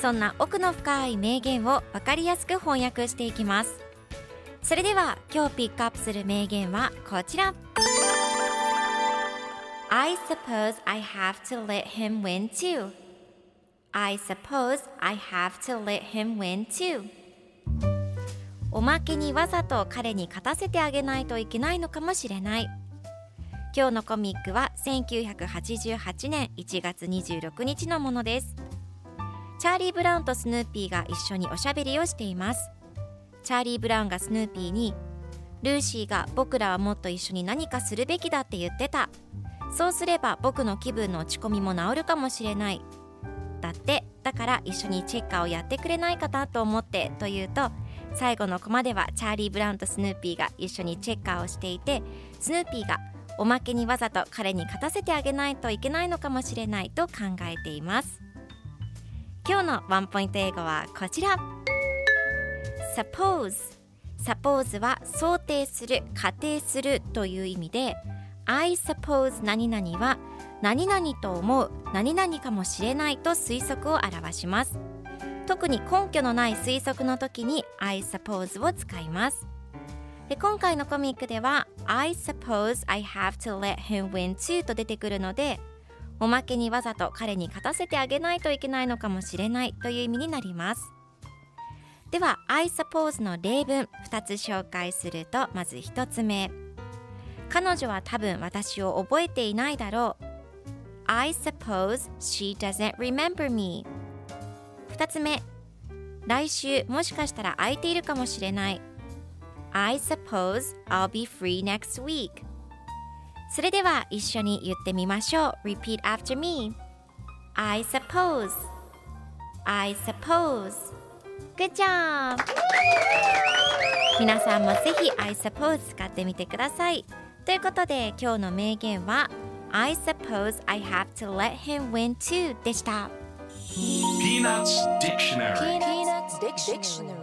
そんな奥の深い名言を分かりやすく翻訳していきます。それでは今日ピックアップする名言はこちら。I suppose I have to let him win too. I suppose I have to let him win too. おまけにわざと彼に勝たせてあげないといけないのかもしれない。今日のコミックは1988年1月26日のものです。チャーリー・ブラウンとスヌーピーが一緒におしゃべりをしています。チャーリー・ブラウンがスヌーピーにルーシーが僕らはもっと一緒に何かするべきだって言ってた。そうすれば僕の気分の落ち込みも治るかもしれない。だってだから一緒にチェッカーをやってくれないかなと思ってというと最後のコマではチャーリー・ブラウンとスヌーピーが一緒にチェッカーをしていてスヌーピーがおまけにわざと彼に勝たせてあげないといけないのかもしれないと考えています。今日のワンポイント英語はこちら。Suppose Suppose は想定する仮定するという意味で I suppose 何々は何々と思う何々かもしれないと推測を表します。特に根拠のない推測の時に I suppose を使います。で今回のコミックでは I suppose I have to let him win too と出てくるのでおまけにわざと彼に勝たせてあげないといけないのかもしれないという意味になります。では I suppose の例文2つ紹介するとまず1つ目。彼女は多分私を覚えていないだろう。I suppose she doesn't remember me 2つ目。来週もしかしたら空いているかもしれない。I suppose I'll be free next week それでは一緒に言ってみましょう Repeat after me I suppose I suppose Good job 皆さんもぜひ I suppose 使ってみてくださいということで今日の名言は I suppose I have to let him win too でした Peanuts Dictionary Peanuts Dictionary.